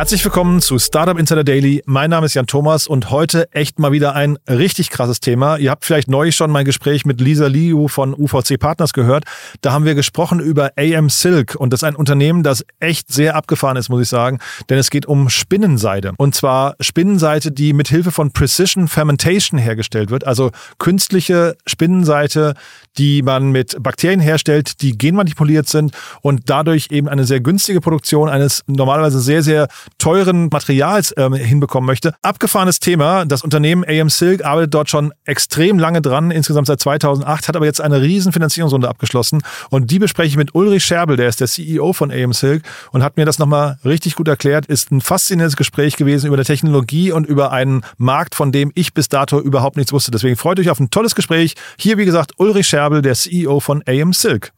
Herzlich willkommen zu Startup Insider Daily. Mein Name ist Jan Thomas und heute echt mal wieder ein richtig krasses Thema. Ihr habt vielleicht neulich schon mein Gespräch mit Lisa Liu von UVC Partners gehört. Da haben wir gesprochen über AM Silk und das ist ein Unternehmen, das echt sehr abgefahren ist, muss ich sagen, denn es geht um Spinnenseide und zwar Spinnenseite, die mit Hilfe von Precision Fermentation hergestellt wird, also künstliche Spinnenseite, die man mit Bakterien herstellt, die genmanipuliert sind und dadurch eben eine sehr günstige Produktion eines normalerweise sehr, sehr teuren Materials ähm, hinbekommen möchte. Abgefahrenes Thema. Das Unternehmen AM Silk arbeitet dort schon extrem lange dran, insgesamt seit 2008, hat aber jetzt eine riesen Finanzierungsrunde abgeschlossen und die bespreche ich mit Ulrich Scherbel, der ist der CEO von AM Silk und hat mir das nochmal richtig gut erklärt. Ist ein faszinierendes Gespräch gewesen über eine Technologie und über einen Markt, von dem ich bis dato überhaupt nichts wusste. Deswegen freut euch auf ein tolles Gespräch. Hier, wie gesagt, Ulrich Scherbel, der CEO von AM Silk.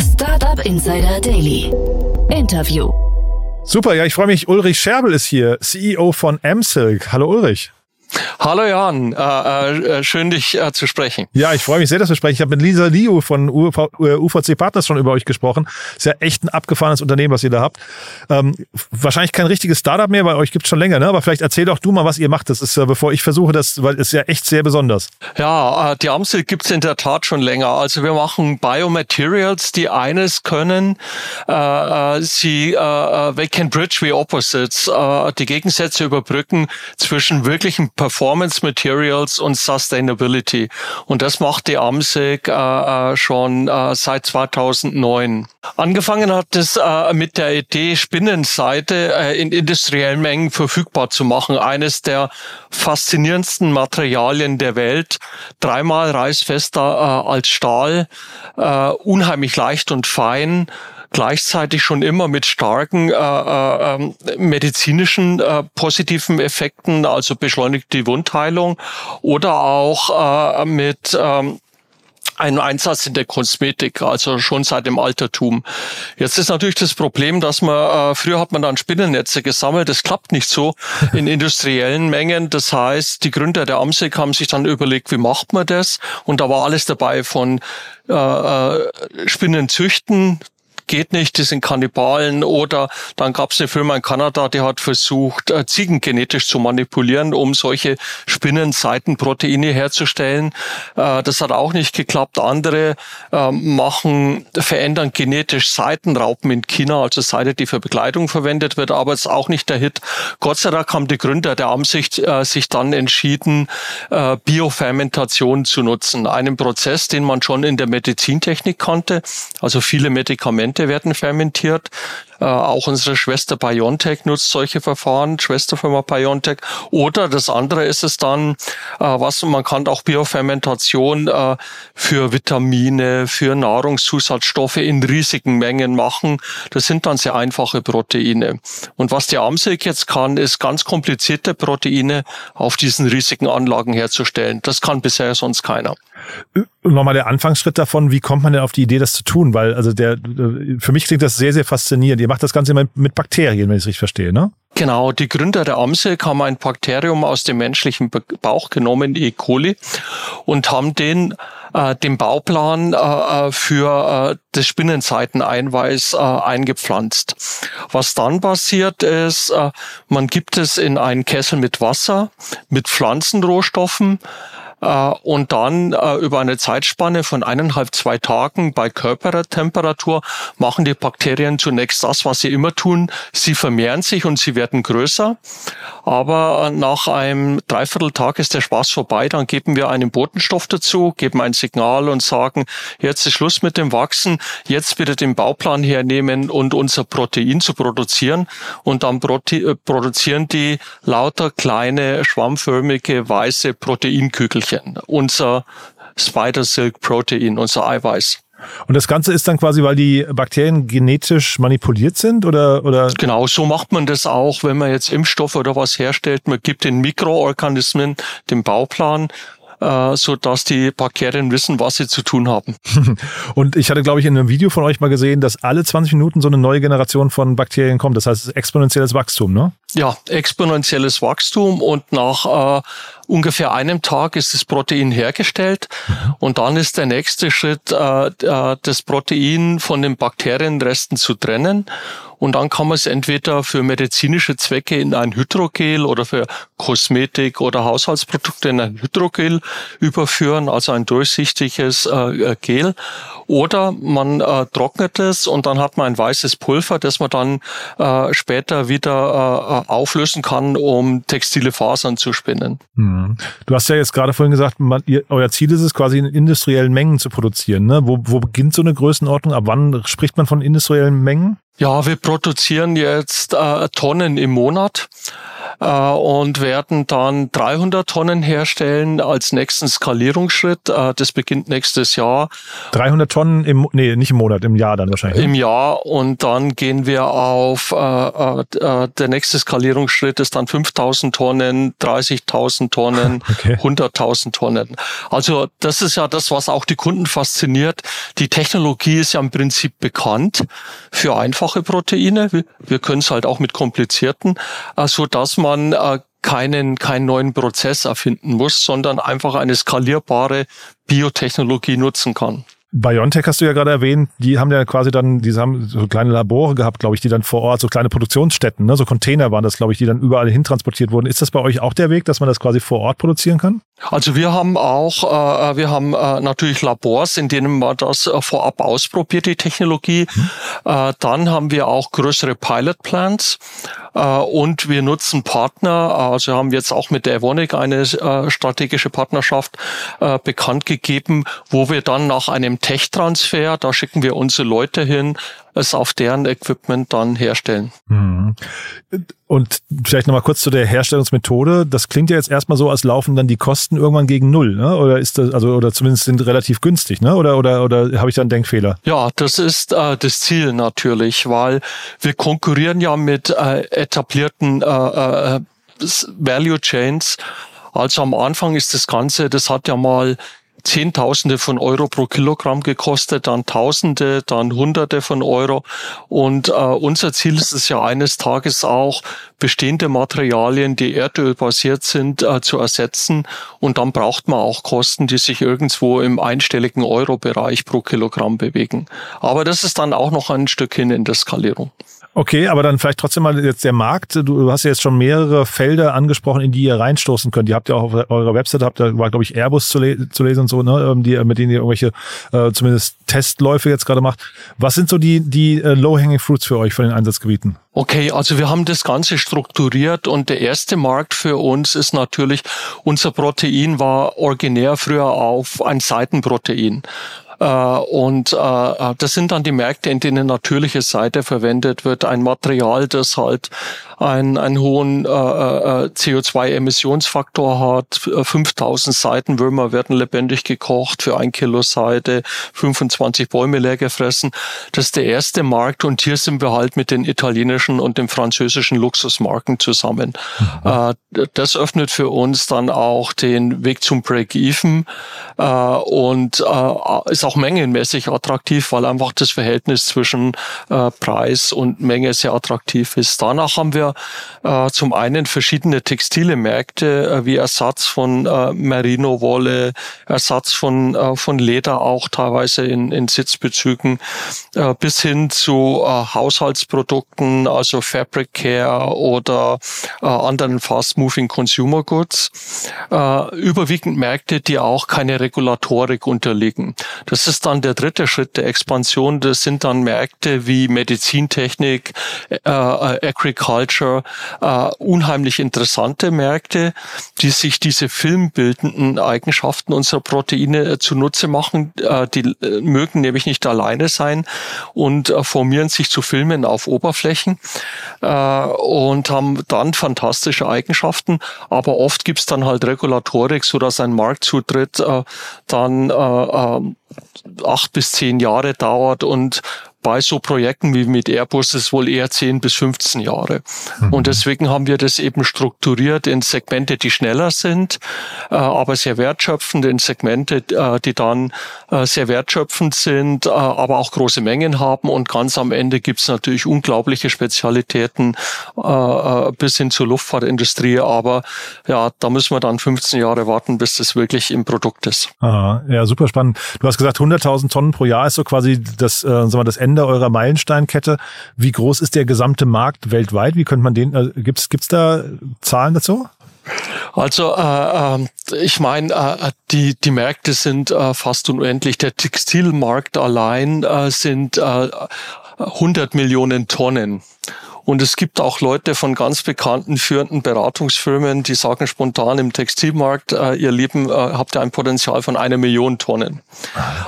Startup Insider Daily. Interview. Super, ja, ich freue mich. Ulrich Scherbel ist hier, CEO von AmSilk. Hallo Ulrich. Hallo Jan, äh, äh, schön dich äh, zu sprechen. Ja, ich freue mich sehr, dass wir sprechen. Ich habe mit Lisa Liu von UV, UVC äh, Partners schon über euch gesprochen. Ist ja echt ein abgefahrenes Unternehmen, was ihr da habt. Ähm, wahrscheinlich kein richtiges Startup mehr, weil euch gibt schon länger, ne? Aber vielleicht erzähl doch du mal, was ihr macht. Das ist, äh, bevor ich versuche, das, weil es ist ja echt sehr besonders. Ja, äh, die Amsel gibt's in der Tat schon länger. Also wir machen Biomaterials, die eines können. Äh, sie äh, they can bridge the opposites, äh, die Gegensätze überbrücken zwischen wirklichen Performance Materials und Sustainability. Und das macht die AMSEC äh, äh, schon äh, seit 2009. Angefangen hat es äh, mit der Idee, Spinnenseite äh, in industriellen Mengen verfügbar zu machen. Eines der faszinierendsten Materialien der Welt. Dreimal reißfester äh, als Stahl, äh, unheimlich leicht und fein gleichzeitig schon immer mit starken äh, äh, ähm, medizinischen äh, positiven Effekten, also beschleunigt die Wundheilung oder auch äh, mit ähm, ein Einsatz in der Kosmetik, also schon seit dem Altertum. Jetzt ist natürlich das Problem, dass man, äh, früher hat man dann Spinnennetze gesammelt, das klappt nicht so in industriellen Mengen. Das heißt, die Gründer der Amsek haben sich dann überlegt, wie macht man das? Und da war alles dabei von äh, äh Spinnen züchten, geht nicht, die sind Kannibalen. Oder dann gab es eine Firma in Kanada, die hat versucht, äh, Ziegen genetisch zu manipulieren, um solche Spinnenseitenproteine herzustellen. Äh, das hat auch nicht geklappt. Andere äh, machen, verändern genetisch Seitenraupen in China, also Seite, die für Bekleidung verwendet wird, aber es ist auch nicht der Hit. Gott sei Dank haben die Gründer der Amsicht sich dann entschieden, Biofermentation zu nutzen. Einen Prozess, den man schon in der Medizintechnik kannte. Also viele Medikamente Medikamente werden fermentiert. Äh, auch unsere Schwester BioNTech nutzt solche Verfahren, Schwesterfirma BioNTech. Oder das andere ist es dann, äh, was man kann auch Biofermentation äh, für Vitamine, für Nahrungszusatzstoffe in riesigen Mengen machen. Das sind dann sehr einfache Proteine. Und was die Amsek jetzt kann, ist ganz komplizierte Proteine auf diesen riesigen Anlagen herzustellen. Das kann bisher sonst keiner. Nochmal der Anfangsschritt davon, wie kommt man denn auf die Idee, das zu tun? Weil, also der, für mich klingt das sehr, sehr faszinierend. Ihr macht das Ganze immer mit Bakterien, wenn ich es richtig verstehe, ne? Genau, die Gründer der Amsel haben ein Bakterium aus dem menschlichen Bauch genommen, E. coli, und haben den äh, den Bauplan äh, äh für äh, das Spinnenseiteneinweiß äh, eingepflanzt. Was dann passiert ist, äh, man gibt es in einen Kessel mit Wasser, mit Pflanzenrohstoffen, äh, und dann äh, über eine Zeitspanne von eineinhalb, zwei Tagen bei Körpertemperatur machen die Bakterien zunächst das, was sie immer tun. Sie vermehren sich und sie werden größer. Aber nach einem Dreivierteltag ist der Spaß vorbei. Dann geben wir einen Botenstoff dazu, geben ein Signal und sagen, jetzt ist Schluss mit dem Wachsen. Jetzt bitte den Bauplan hernehmen und unser Protein zu produzieren. Und dann produzieren die lauter kleine, schwammförmige, weiße Proteinkügelchen. Unser Spider Silk Protein, unser Eiweiß. Und das Ganze ist dann quasi, weil die Bakterien genetisch manipuliert sind oder, oder? Genau, so macht man das auch, wenn man jetzt Impfstoffe oder was herstellt. Man gibt den Mikroorganismen den Bauplan äh, so dass die Bakterien wissen, was sie zu tun haben. Und ich hatte, glaube ich, in einem Video von euch mal gesehen, dass alle 20 Minuten so eine neue Generation von Bakterien kommt. Das heißt, exponentielles Wachstum, ne? Ja, exponentielles Wachstum und nach äh, ungefähr einem Tag ist das Protein hergestellt mhm. und dann ist der nächste Schritt, äh, äh das Protein von den Bakterienresten zu trennen und dann kann man es entweder für medizinische Zwecke in ein Hydrogel oder für Kosmetik oder Haushaltsprodukte in ein Hydrogel überführen, also ein durchsichtiges äh, Gel. Oder man äh, trocknet es und dann hat man ein weißes Pulver, das man dann äh, später wieder äh, auflösen kann, um textile Fasern zu spinnen. Hm. Du hast ja jetzt gerade vorhin gesagt, man, ihr, euer Ziel ist es quasi in industriellen Mengen zu produzieren. Ne? Wo, wo beginnt so eine Größenordnung? Ab wann spricht man von industriellen Mengen? Ja, wir produzieren jetzt äh, Tonnen im Monat äh, und werden dann 300 Tonnen herstellen als nächsten Skalierungsschritt. Äh, das beginnt nächstes Jahr. 300 Tonnen im, nee, nicht im Monat, im Jahr dann wahrscheinlich. Im Jahr und dann gehen wir auf, äh, äh, der nächste Skalierungsschritt ist dann 5000 Tonnen, 30.000 Tonnen, okay. 100.000 Tonnen. Also das ist ja das, was auch die Kunden fasziniert. Die Technologie ist ja im Prinzip bekannt für einfache Proteine. Wir, wir können es halt auch mit komplizierten, äh, so dass man man äh, keinen, keinen neuen Prozess erfinden muss, sondern einfach eine skalierbare Biotechnologie nutzen kann. BioNTech hast du ja gerade erwähnt, die haben ja quasi dann, die haben so kleine Labore gehabt, glaube ich, die dann vor Ort, so kleine Produktionsstätten, ne? so Container waren das, glaube ich, die dann überall hintransportiert wurden. Ist das bei euch auch der Weg, dass man das quasi vor Ort produzieren kann? Also wir haben auch, äh, wir haben äh, natürlich Labors, in denen man das äh, vorab ausprobiert, die Technologie. Hm. Äh, dann haben wir auch größere Pilot Plants äh, und wir nutzen Partner. Also haben jetzt auch mit der Evonik eine äh, strategische Partnerschaft äh, bekannt gegeben, wo wir dann nach einem Tech-Transfer, da schicken wir unsere Leute hin, es auf deren Equipment dann herstellen. Mhm. Und vielleicht nochmal kurz zu der Herstellungsmethode. Das klingt ja jetzt erstmal so, als laufen dann die Kosten irgendwann gegen Null, ne? Oder ist das, also, oder zumindest sind relativ günstig, ne? Oder, oder, oder habe ich da einen Denkfehler? Ja, das ist äh, das Ziel natürlich, weil wir konkurrieren ja mit äh, etablierten äh, äh, Value Chains. Also am Anfang ist das Ganze, das hat ja mal Zehntausende von Euro pro Kilogramm gekostet, dann Tausende, dann Hunderte von Euro. Und äh, unser Ziel ist es ja eines Tages auch, bestehende Materialien, die erdölbasiert sind, äh, zu ersetzen. Und dann braucht man auch Kosten, die sich irgendwo im einstelligen Euro-Bereich pro Kilogramm bewegen. Aber das ist dann auch noch ein Stück hin in der Skalierung. Okay, aber dann vielleicht trotzdem mal jetzt der Markt. Du hast ja jetzt schon mehrere Felder angesprochen, in die ihr reinstoßen könnt. Ihr habt ja auch auf eurer Website, habt da war glaube ich Airbus zu, le zu, lesen und so, ne, ähm, die, mit denen ihr irgendwelche äh, zumindest Testläufe jetzt gerade macht. Was sind so die die äh, Low-hanging Fruits für euch von den Einsatzgebieten? Okay, also wir haben das Ganze strukturiert und der erste Markt für uns ist natürlich, unser Protein war originär früher auf ein Seitenprotein. Äh, und äh, äh, das sind dann die Märkte, in denen natürliche Seite verwendet wird, ein Material, das halt einen, einen hohen äh, CO2-Emissionsfaktor hat. 5000 Seitenwürmer werden lebendig gekocht für ein Kilo Seite, 25 Bäume leer gefressen. Das ist der erste Markt und hier sind wir halt mit den italienischen und den französischen Luxusmarken zusammen. Mhm. Äh, das öffnet für uns dann auch den Weg zum Break-Even äh, und äh, ist auch mengenmäßig attraktiv, weil einfach das Verhältnis zwischen äh, Preis und Menge sehr attraktiv ist. Danach haben wir äh, zum einen verschiedene textile Märkte äh, wie Ersatz von äh, Merino-Wolle, Ersatz von, äh, von Leder auch teilweise in, in Sitzbezügen, äh, bis hin zu äh, Haushaltsprodukten, also Fabric Care oder äh, anderen Fast-Moving Consumer Goods. Äh, überwiegend Märkte, die auch keine Regulatorik unterliegen. Das ist dann der dritte Schritt der Expansion. Das sind dann Märkte wie Medizintechnik, äh, äh, Agriculture, äh, unheimlich interessante Märkte, die sich diese filmbildenden Eigenschaften unserer Proteine äh, zunutze machen. Äh, die äh, mögen nämlich nicht alleine sein und äh, formieren sich zu Filmen auf Oberflächen äh, und haben dann fantastische Eigenschaften. Aber oft gibt's dann halt Regulatorik, so dass ein Marktzutritt äh, dann äh, äh, acht bis zehn Jahre dauert und bei so Projekten wie mit Airbus ist wohl eher 10 bis 15 Jahre. Mhm. Und deswegen haben wir das eben strukturiert in Segmente, die schneller sind, äh, aber sehr wertschöpfend, in Segmente, äh, die dann äh, sehr wertschöpfend sind, aber auch große Mengen haben. Und ganz am Ende gibt es natürlich unglaubliche Spezialitäten bis hin zur Luftfahrtindustrie. Aber ja, da müssen wir dann 15 Jahre warten, bis das wirklich im Produkt ist. Aha, ja, super spannend. Du hast gesagt, 100.000 Tonnen pro Jahr ist so quasi das, äh, sagen wir, das Ende Ende eurer Meilensteinkette. Wie groß ist der gesamte Markt weltweit? Wie könnte man den, äh, gibt's gibt's da Zahlen dazu? Also äh, äh, ich meine, äh, die, die Märkte sind äh, fast unendlich. Der Textilmarkt allein äh, sind äh, 100 Millionen Tonnen. Und es gibt auch Leute von ganz bekannten führenden Beratungsfirmen, die sagen spontan im Textilmarkt, äh, ihr Lieben, äh, habt ihr ein Potenzial von einer Million Tonnen.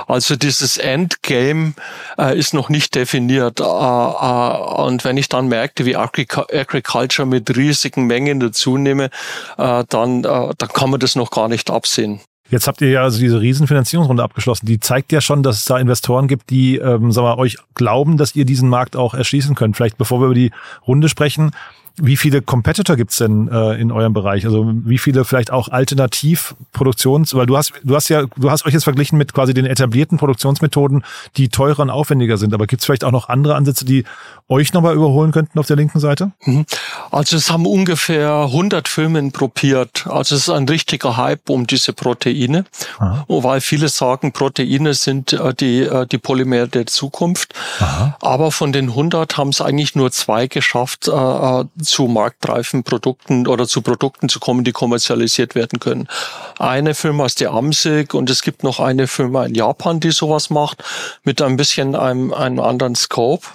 Also dieses Endgame äh, ist noch nicht definiert. Äh, äh, und wenn ich dann merke, wie Agriculture mit riesigen Mengen dazu nehme, äh, dann, dann kann man das noch gar nicht absehen. Jetzt habt ihr ja also diese Riesenfinanzierungsrunde abgeschlossen. Die zeigt ja schon, dass es da Investoren gibt, die ähm, sagen wir, euch glauben, dass ihr diesen Markt auch erschließen könnt. Vielleicht bevor wir über die Runde sprechen, wie viele Competitor gibt's denn äh, in eurem Bereich? Also wie viele vielleicht auch Alternativproduktions, weil du hast, du hast ja, du hast euch jetzt verglichen mit quasi den etablierten Produktionsmethoden, die teurer und aufwendiger sind. Aber gibt's vielleicht auch noch andere Ansätze, die euch nochmal überholen könnten auf der linken Seite? Mhm. Also es haben ungefähr 100 Firmen probiert. Also es ist ein richtiger Hype um diese Proteine, Aha. weil viele sagen, Proteine sind äh, die, äh, die Polymere der Zukunft. Aha. Aber von den 100 haben es eigentlich nur zwei geschafft, äh, zu marktreifen Produkten oder zu Produkten zu kommen, die kommerzialisiert werden können. Eine Firma ist die Amsig und es gibt noch eine Firma in Japan, die sowas macht, mit ein bisschen einem, einem anderen Scope.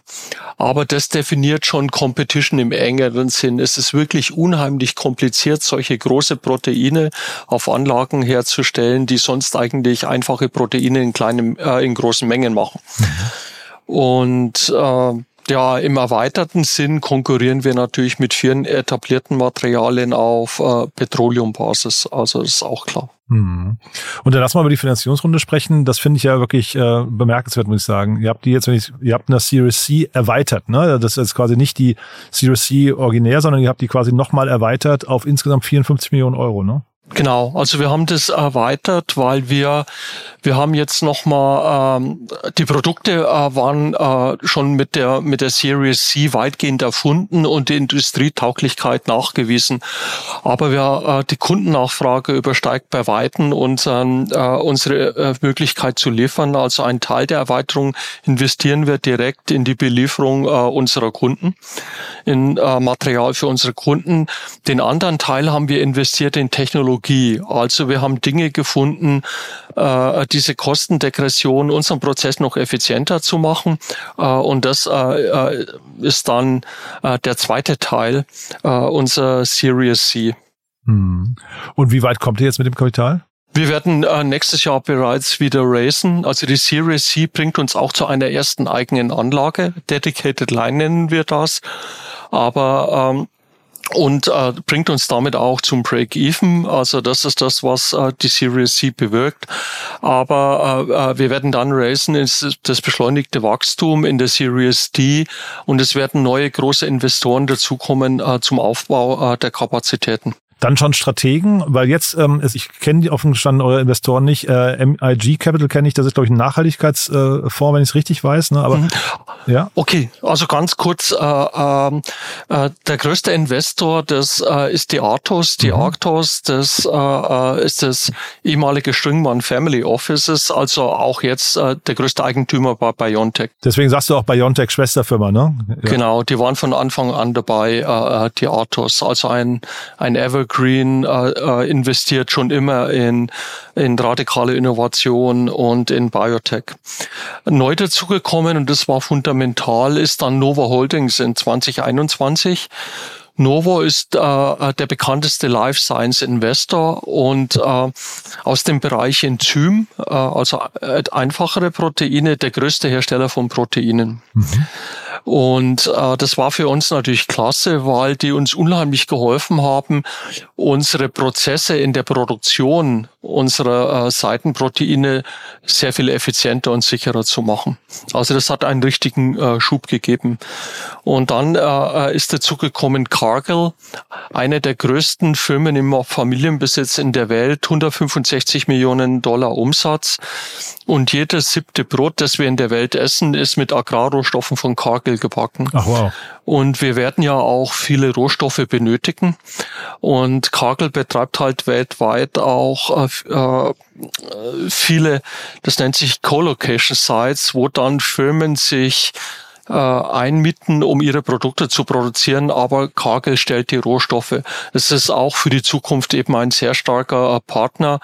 Aber das definiert schon Competition im engeren Sinn. Es ist wirklich unheimlich kompliziert, solche große Proteine auf Anlagen herzustellen, die sonst eigentlich einfache Proteine in kleinen, äh, in großen Mengen machen. Mhm. Und äh, ja, im erweiterten Sinn konkurrieren wir natürlich mit vielen etablierten Materialien auf äh, Petroleumbasis. Also das ist auch klar. Mhm. Und dann lass mal über die Finanzierungsrunde sprechen. Das finde ich ja wirklich äh, bemerkenswert, muss ich sagen. Ihr habt die jetzt, wenn ich, ihr habt eine Series C erweitert, ne? Das ist quasi nicht die Series C originär, sondern ihr habt die quasi nochmal erweitert auf insgesamt 54 Millionen Euro, ne? Genau, also wir haben das erweitert, weil wir wir haben jetzt nochmal ähm, die Produkte äh, waren äh, schon mit der mit der Series C weitgehend erfunden und die Industrietauglichkeit nachgewiesen, aber wir äh, die Kundennachfrage übersteigt bei weitem unseren äh, unsere äh, Möglichkeit zu liefern. Also ein Teil der Erweiterung investieren wir direkt in die Belieferung äh, unserer Kunden, in äh, Material für unsere Kunden. Den anderen Teil haben wir investiert in Technologie Technologie. Also wir haben Dinge gefunden, äh, diese Kostendegression unseren Prozess noch effizienter zu machen. Äh, und das äh, äh ist dann äh, der zweite Teil äh, unserer Series C. Hm. Und wie weit kommt ihr jetzt mit dem Kapital? Wir werden äh, nächstes Jahr bereits wieder racen. Also die Series C bringt uns auch zu einer ersten eigenen Anlage. Dedicated Line nennen wir das. Aber ähm, und äh, bringt uns damit auch zum Break-Even. Also das ist das, was äh, die Series C bewirkt. Aber äh, äh wir werden dann racen ist das beschleunigte Wachstum in der Series D und es werden neue große Investoren dazukommen äh, zum Aufbau äh, der Kapazitäten. Dann schon Strategen, weil jetzt, ähm, ich kenne die offen gestanden eure Investoren nicht. Äh, MIG Capital kenne ich, das ist, glaube ich, ein Nachhaltigkeitsfonds, wenn ich es richtig weiß. Ne? Aber mhm. Ja. Okay, also ganz kurz, äh, ähm, äh, der größte Investor, das äh, ist die Artos, die mhm. Arctos, das äh, äh, ist das ehemalige Stringmann Family Offices, also auch jetzt äh, der größte Eigentümer bei BioNTech. Deswegen sagst du auch BioNTech Schwesterfirma, ne? Ja. Genau, die waren von Anfang an dabei, äh, die Artos, also ein, ein Ever Evergreen äh, äh, investiert schon immer in, in radikale Innovation und in Biotech. Neu dazugekommen, und das war fundamental, ist dann Nova Holdings in 2021. Novo ist äh, der bekannteste Life Science Investor und äh, aus dem Bereich Enzym, äh, also äh, einfachere Proteine, der größte Hersteller von Proteinen. Mhm. Und äh, das war für uns natürlich klasse, weil die uns unheimlich geholfen haben, unsere Prozesse in der Produktion unserer äh, Seitenproteine sehr viel effizienter und sicherer zu machen. Also das hat einen richtigen äh, Schub gegeben. Und dann äh, äh ist dazu gekommen Cargill, eine der größten Firmen im Familienbesitz in der Welt, 165 Millionen Dollar Umsatz. Und jedes siebte Brot, das wir in der Welt essen, ist mit Agrarrohstoffen von Cargill Kagel gebacken. Ach wow. Und wir werden ja auch viele Rohstoffe benötigen. Und Kagel betreibt halt weltweit auch äh, äh, viele, das nennt sich Co-Location Sites, wo dann Firmen sich äh, einmieten, um ihre Produkte zu produzieren, aber Kagel stellt die Rohstoffe. Es ist auch für die Zukunft eben ein sehr starker Partner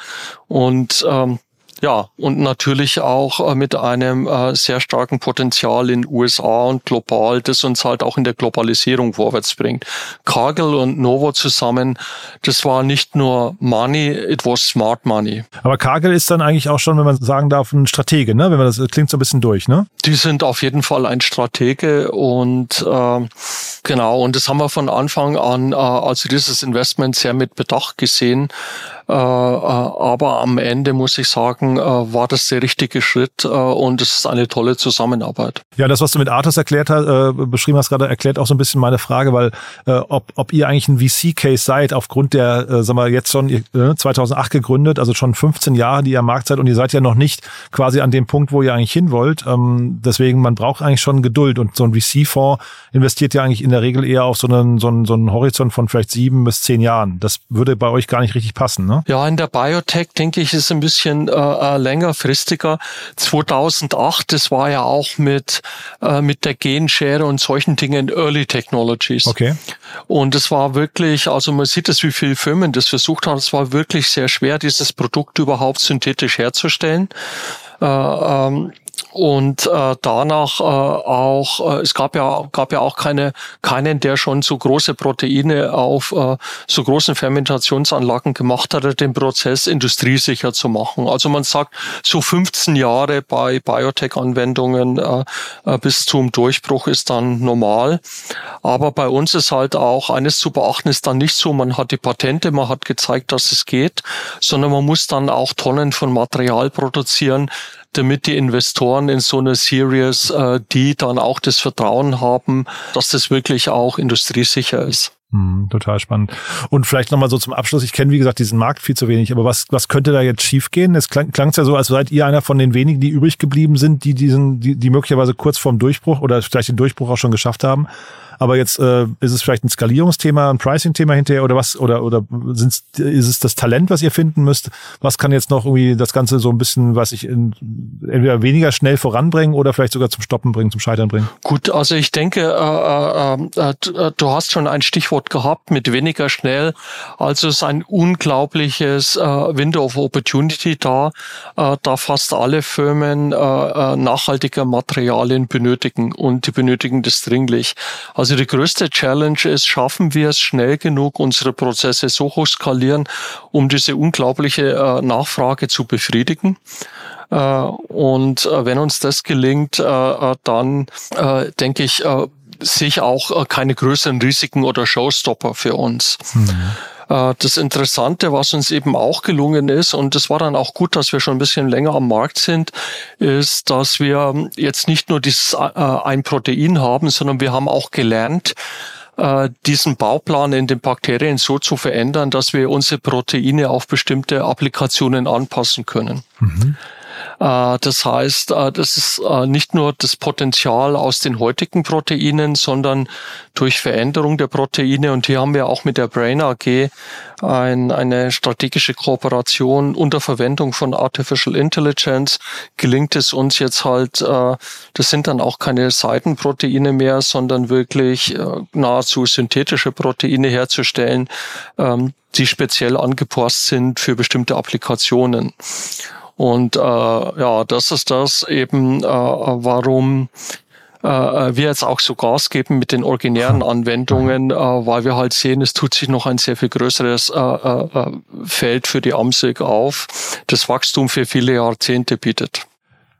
und ähm, ja, und natürlich auch äh, mit einem äh, sehr starken Potenzial in USA und global, das uns halt auch in der Globalisierung vorwärts bringt. Kagel und Novo zusammen, das war nicht nur Money, it was smart money. Aber Kagel ist dann eigentlich auch schon, wenn man sagen darf, ein Stratege, ne? Wenn man das, das klingt so ein bisschen durch, ne? Die sind auf jeden Fall ein Stratege und äh, genau, und das haben wir von Anfang an, äh, also dieses Investment sehr mit Bedacht gesehen. Äh, äh, aber am Ende muss ich sagen, äh, war das der richtige Schritt und es ist eine tolle Zusammenarbeit. Ja, das, was du mit Arthurs erklärt hast, beschrieben hast gerade, erklärt auch so ein bisschen meine Frage, weil ob, ob ihr eigentlich ein VC-Case seid, aufgrund der, sagen wir jetzt schon 2008 gegründet, also schon 15 Jahre, die ihr am Markt seid und ihr seid ja noch nicht quasi an dem Punkt, wo ihr eigentlich hin wollt. Ähm, deswegen, man braucht eigentlich schon Geduld und so ein VC-Fonds investiert ja eigentlich in der Regel eher auf so einen, so einen, so einen Horizont von vielleicht sieben bis zehn Jahren. Das würde bei euch gar nicht richtig passen, ne? Ja, in der Biotech denke ich, ist ein bisschen äh, äh längerfristiger. 2008, das war ja auch mit, äh, mit der Genschere und solchen Dingen Early Technologies. Okay. Und es war wirklich, also man sieht es, wie viele Firmen das versucht haben. Es war wirklich sehr schwer, dieses Produkt überhaupt synthetisch herzustellen. Äh, ähm, und äh, danach äh, auch äh, es gab ja gab ja auch keine keinen der schon so große Proteine auf äh, so großen Fermentationsanlagen gemacht hat, den Prozess industriesicher zu machen. Also man sagt so 15 Jahre bei Biotech Anwendungen äh, äh, bis zum Durchbruch ist dann normal, aber bei uns ist halt auch eines zu beachten ist dann nicht so, man hat die Patente, man hat gezeigt, dass es geht, sondern man muss dann auch Tonnen von Material produzieren, damit die Investoren in so einer Series, äh, die dann auch das Vertrauen haben, dass das wirklich auch industriesicher ist. Hm, total spannend. Und vielleicht nochmal so zum Abschluss. Ich kenne, wie gesagt, diesen Markt viel zu wenig, aber was, was könnte da jetzt schiefgehen? Es klang es ja so, als seid ihr einer von den wenigen, die übrig geblieben sind, die diesen, die, die möglicherweise kurz vorm Durchbruch oder vielleicht den Durchbruch auch schon geschafft haben. Aber jetzt äh, ist es vielleicht ein Skalierungsthema, ein Pricing-Thema hinterher oder was? Oder oder sind's, ist es das Talent, was ihr finden müsst? Was kann jetzt noch irgendwie das Ganze so ein bisschen, was ich in, entweder weniger schnell voranbringen oder vielleicht sogar zum Stoppen bringen, zum Scheitern bringen? Gut, also ich denke, äh, äh, äh, du hast schon ein Stichwort gehabt mit weniger schnell. Also es ist ein unglaubliches äh, Window of Opportunity da, äh, da fast alle Firmen äh, äh nachhaltige Materialien benötigen und die benötigen das dringlich. Also also die größte Challenge ist, schaffen wir es schnell genug, unsere Prozesse so hoch skalieren, um diese unglaubliche äh, Nachfrage zu befriedigen. Äh, und äh, wenn uns das gelingt, äh, äh, dann äh, denke ich, sehe ich auch keine größeren Risiken oder Showstopper für uns. Mhm. Das Interessante, was uns eben auch gelungen ist, und es war dann auch gut, dass wir schon ein bisschen länger am Markt sind, ist, dass wir jetzt nicht nur dieses äh, ein Protein haben, sondern wir haben auch gelernt, äh, diesen Bauplan in den Bakterien so zu verändern, dass wir unsere Proteine auf bestimmte Applikationen anpassen können. Mhm. Äh, das heißt, äh, das ist äh, nicht nur das Potenzial aus den heutigen Proteinen, sondern durch Veränderung der Proteine. Und hier haben wir auch mit der Brain AG ein, eine strategische Kooperation unter Verwendung von Artificial Intelligence. Gelingt es uns jetzt halt, das sind dann auch keine Seitenproteine mehr, sondern wirklich nahezu synthetische Proteine herzustellen, ähm, die speziell angepasst sind für bestimmte Applikationen. Und äh, ja, das ist das eben, äh, warum äh, wir jetzt auch so Gas geben mit den originären Anwendungen, äh, weil wir halt sehen, es tut sich noch ein sehr viel größeres äh, äh, Feld für die Amsig auf, das Wachstum für viele Jahrzehnte bietet.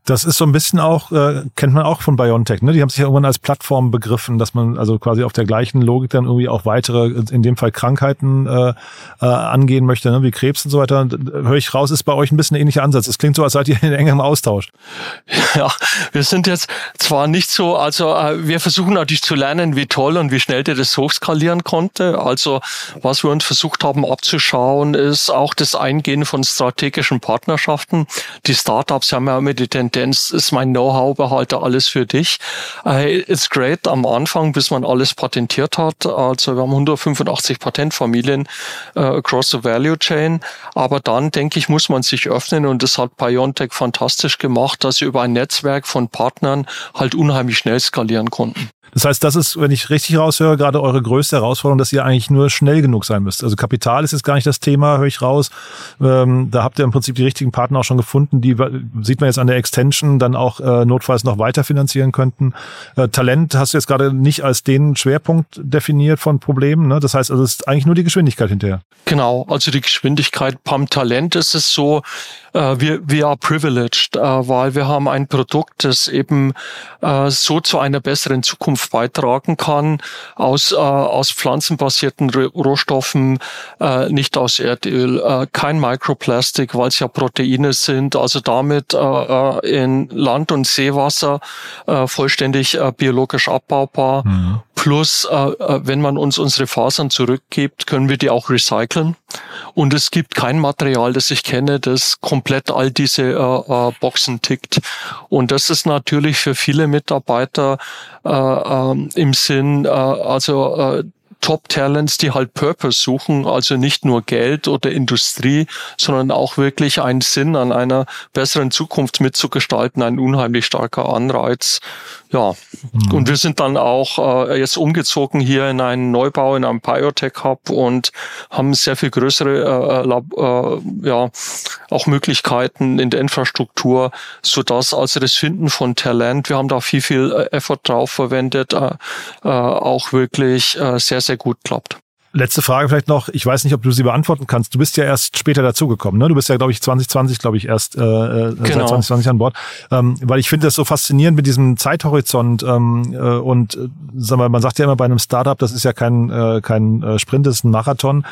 Das ist so ein bisschen auch, äh, kennt man auch von BioNTech, ne? Die haben sich ja irgendwann als Plattform begriffen, dass man also quasi auf der gleichen Logik dann irgendwie auch weitere, in dem Fall Krankheiten äh, äh, angehen möchte, ne? wie Krebs und so weiter. Höre ich raus, ist bei euch ein bisschen ein ähnlicher Ansatz. Es klingt so, als seid ihr in engerem Austausch. Ja, wir sind jetzt zwar nicht so, also äh, wir versuchen natürlich zu lernen, wie toll und wie schnell der das hochskalieren konnte. Also was wir uns versucht haben abzuschauen, ist auch das Eingehen von strategischen Partnerschaften. Die Startups haben ja immer die Tendenz, Tendenz ist mein Know-how, behalte alles für dich. Äh, it's great am Anfang, bis man alles patentiert hat. Also wir haben 185 Patentfamilien äh, across the value chain. Aber dann, denke ich, muss man sich öffnen und das hat BioNTech fantastisch gemacht, dass sie über ein Netzwerk von Partnern halt unheimlich schnell skalieren konnten. Das heißt, das ist, wenn ich richtig raushöre, gerade eure größte Herausforderung, dass ihr eigentlich nur schnell genug sein müsst. Also Kapital ist jetzt gar nicht das Thema, höre ich raus. Ähm, da habt ihr im Prinzip die richtigen Partner auch schon gefunden, die sieht man jetzt an der Extension dann auch äh, notfalls noch weiter finanzieren könnten. Äh, Talent hast du jetzt gerade nicht als den Schwerpunkt definiert von Problemen. Ne? Das heißt, also es ist eigentlich nur die Geschwindigkeit hinterher. Genau, also die Geschwindigkeit beim Talent ist es so, äh, wir, wir are privileged, äh, weil wir haben ein Produkt, das eben äh, so zu einer besseren Zukunft beitragen kann, aus, äh, aus pflanzenbasierten Rohstoffen, äh, nicht aus Erdöl, äh, kein Microplastik, weil es ja Proteine sind, also damit äh, äh in Land- und Seewasser äh, vollständig äh, biologisch abbaubar. Mhm. Plus, äh, äh, wenn man uns unsere Fasern zurückgibt, können wir die auch recyceln. Und es gibt kein Material, das ich kenne, das komplett all diese äh, äh, Boxen tickt. Und das ist natürlich für viele Mitarbeiter äh, äh, im Sinn, äh, also Top-Talents, die halt Purpose suchen, also nicht nur Geld oder Industrie, sondern auch wirklich einen Sinn an einer besseren Zukunft mitzugestalten, ein unheimlich starker Anreiz. Ja, mhm. und wir sind dann auch äh, jetzt umgezogen hier in einen Neubau, in einem Biotech-Hub und haben sehr viel größere äh, Lab, äh, ja, auch Möglichkeiten in der Infrastruktur, so dass also das Finden von Talent, wir haben da viel, viel äh, Effort drauf verwendet, äh, äh, auch wirklich äh, sehr, sehr gut klappt. Letzte Frage vielleicht noch. Ich weiß nicht, ob du sie beantworten kannst. Du bist ja erst später dazugekommen. Ne? Du bist ja, glaube ich, 2020, glaube ich, erst äh, äh, genau. seit 2020 an Bord. Ähm, weil ich finde das so faszinierend mit diesem Zeithorizont. Ähm, äh, und äh, sag mal, man sagt ja immer bei einem Startup, das ist ja kein, äh, kein äh, Sprint, das ist ein Marathon.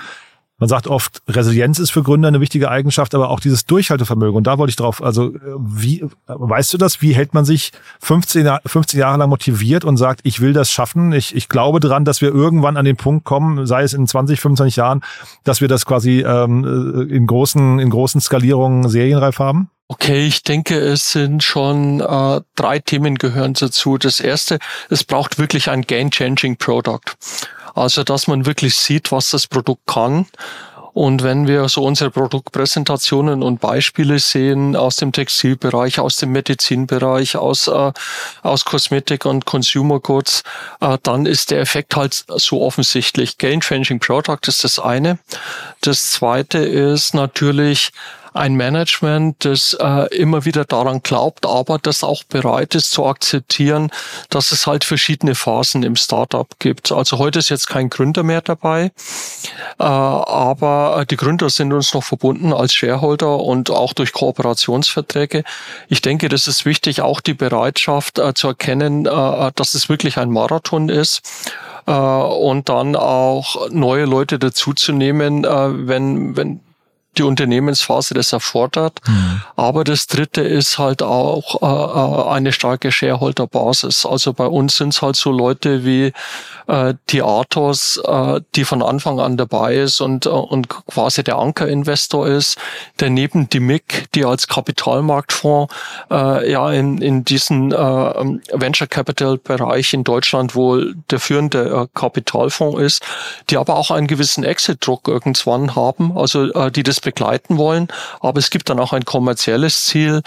Man sagt oft, Resilienz ist für Gründer eine wichtige Eigenschaft, aber auch dieses Durchhaltevermögen. Und da wollte ich drauf, also wie, weißt du das? Wie hält man sich 15, 15 Jahre lang motiviert und sagt, ich will das schaffen? Ich, ich glaube dran, dass wir irgendwann an den Punkt kommen, sei es in 20, 25 Jahren, dass wir das quasi ähm, in großen, in großen Skalierungen serienreif haben? Okay, ich denke, es sind schon äh, drei Themen gehören dazu. Das erste, es braucht wirklich ein game-changing Product. Also, dass man wirklich sieht, was das Produkt kann. Und wenn wir so unsere Produktpräsentationen und Beispiele sehen aus dem Textilbereich, aus dem Medizinbereich, aus, äh, aus Kosmetik und Consumer Goods, äh, dann ist der Effekt halt so offensichtlich. Game Changing Product ist das eine. Das zweite ist natürlich ein Management, das äh, immer wieder daran glaubt, aber das auch bereit ist zu akzeptieren, dass es halt verschiedene Phasen im Startup gibt. Also heute ist jetzt kein Gründer mehr dabei, äh, aber die Gründer sind uns noch verbunden als Shareholder und auch durch Kooperationsverträge. Ich denke, das ist wichtig, auch die Bereitschaft äh, zu erkennen, äh, dass es wirklich ein Marathon ist äh, und dann auch neue Leute dazuzunehmen, äh, wenn, wenn die Unternehmensphase das erfordert. Mhm. Aber das Dritte ist halt auch äh, äh, eine starke Shareholder-Basis. Also bei uns sind es halt so Leute wie äh, die Athos, äh, die von Anfang an dabei ist und, äh, und quasi der Ankerinvestor ist. Daneben die MIG, die als Kapitalmarktfonds äh, ja in, in diesen äh, Venture Capital Bereich in Deutschland wohl der führende äh, Kapitalfonds ist, die aber auch einen gewissen Exit-Druck irgendwann haben, also äh, die das begleiten wollen. Aber es gibt dann auch ein kommerzielles Ziel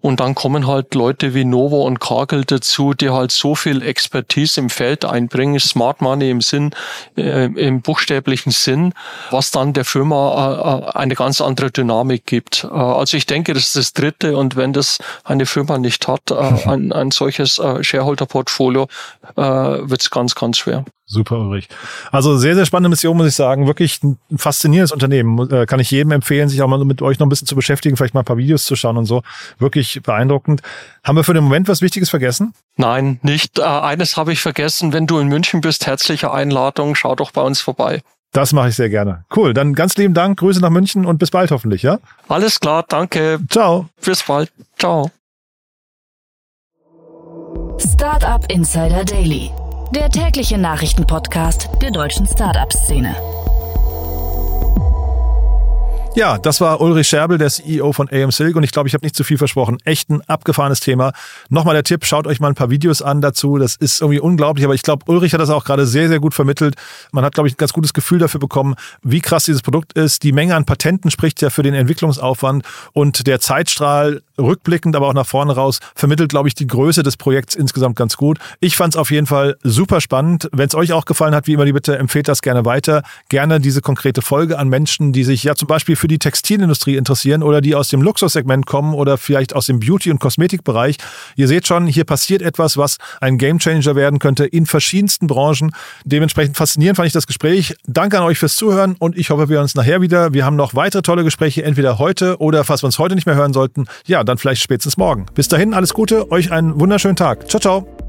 und dann kommen halt Leute wie Novo und Kagel dazu, die halt so viel Expertise im Feld einbringen, Smart Money im Sinn, äh, im buchstäblichen Sinn, was dann der Firma äh, eine ganz andere Dynamik gibt. Äh, also ich denke, das ist das Dritte und wenn das eine Firma nicht hat, äh, ein, ein solches äh, Shareholder-Portfolio, äh, wird es ganz, ganz schwer. Super, Ulrich. Also sehr, sehr spannende Mission, muss ich sagen. Wirklich ein faszinierendes Unternehmen. Äh, kann ich jedem empfehlen, sich auch mal mit euch noch ein bisschen zu beschäftigen, vielleicht mal ein paar Videos zu schauen und so. Wirklich beeindruckend. Haben wir für den Moment was Wichtiges vergessen? Nein, nicht. Äh, eines habe ich vergessen. Wenn du in München bist, herzliche Einladung. Schau doch bei uns vorbei. Das mache ich sehr gerne. Cool. Dann ganz lieben Dank. Grüße nach München und bis bald hoffentlich, ja? Alles klar. Danke. Ciao. Bis bald. Ciao. Startup Insider Daily der tägliche Nachrichtenpodcast der deutschen Startup-Szene. Ja, das war Ulrich Scherbel, der CEO von AM Silk und ich glaube, ich habe nicht zu viel versprochen. Echt ein abgefahrenes Thema. Nochmal der Tipp, schaut euch mal ein paar Videos an dazu. Das ist irgendwie unglaublich, aber ich glaube, Ulrich hat das auch gerade sehr, sehr gut vermittelt. Man hat, glaube ich, ein ganz gutes Gefühl dafür bekommen, wie krass dieses Produkt ist. Die Menge an Patenten spricht ja für den Entwicklungsaufwand und der Zeitstrahl rückblickend, aber auch nach vorne raus, vermittelt, glaube ich, die Größe des Projekts insgesamt ganz gut. Ich fand es auf jeden Fall super spannend. Wenn es euch auch gefallen hat, wie immer, die bitte empfehlt das gerne weiter. Gerne diese konkrete Folge an Menschen, die sich ja zum Beispiel für die Textilindustrie interessieren oder die aus dem Luxussegment kommen oder vielleicht aus dem Beauty- und Kosmetikbereich. Ihr seht schon, hier passiert etwas, was ein Gamechanger werden könnte in verschiedensten Branchen. Dementsprechend faszinierend fand ich das Gespräch. Danke an euch fürs Zuhören und ich hoffe, wir uns nachher wieder. Wir haben noch weitere tolle Gespräche, entweder heute oder falls wir uns heute nicht mehr hören sollten, ja, dann vielleicht spätestens morgen. Bis dahin, alles Gute, euch einen wunderschönen Tag. Ciao, ciao.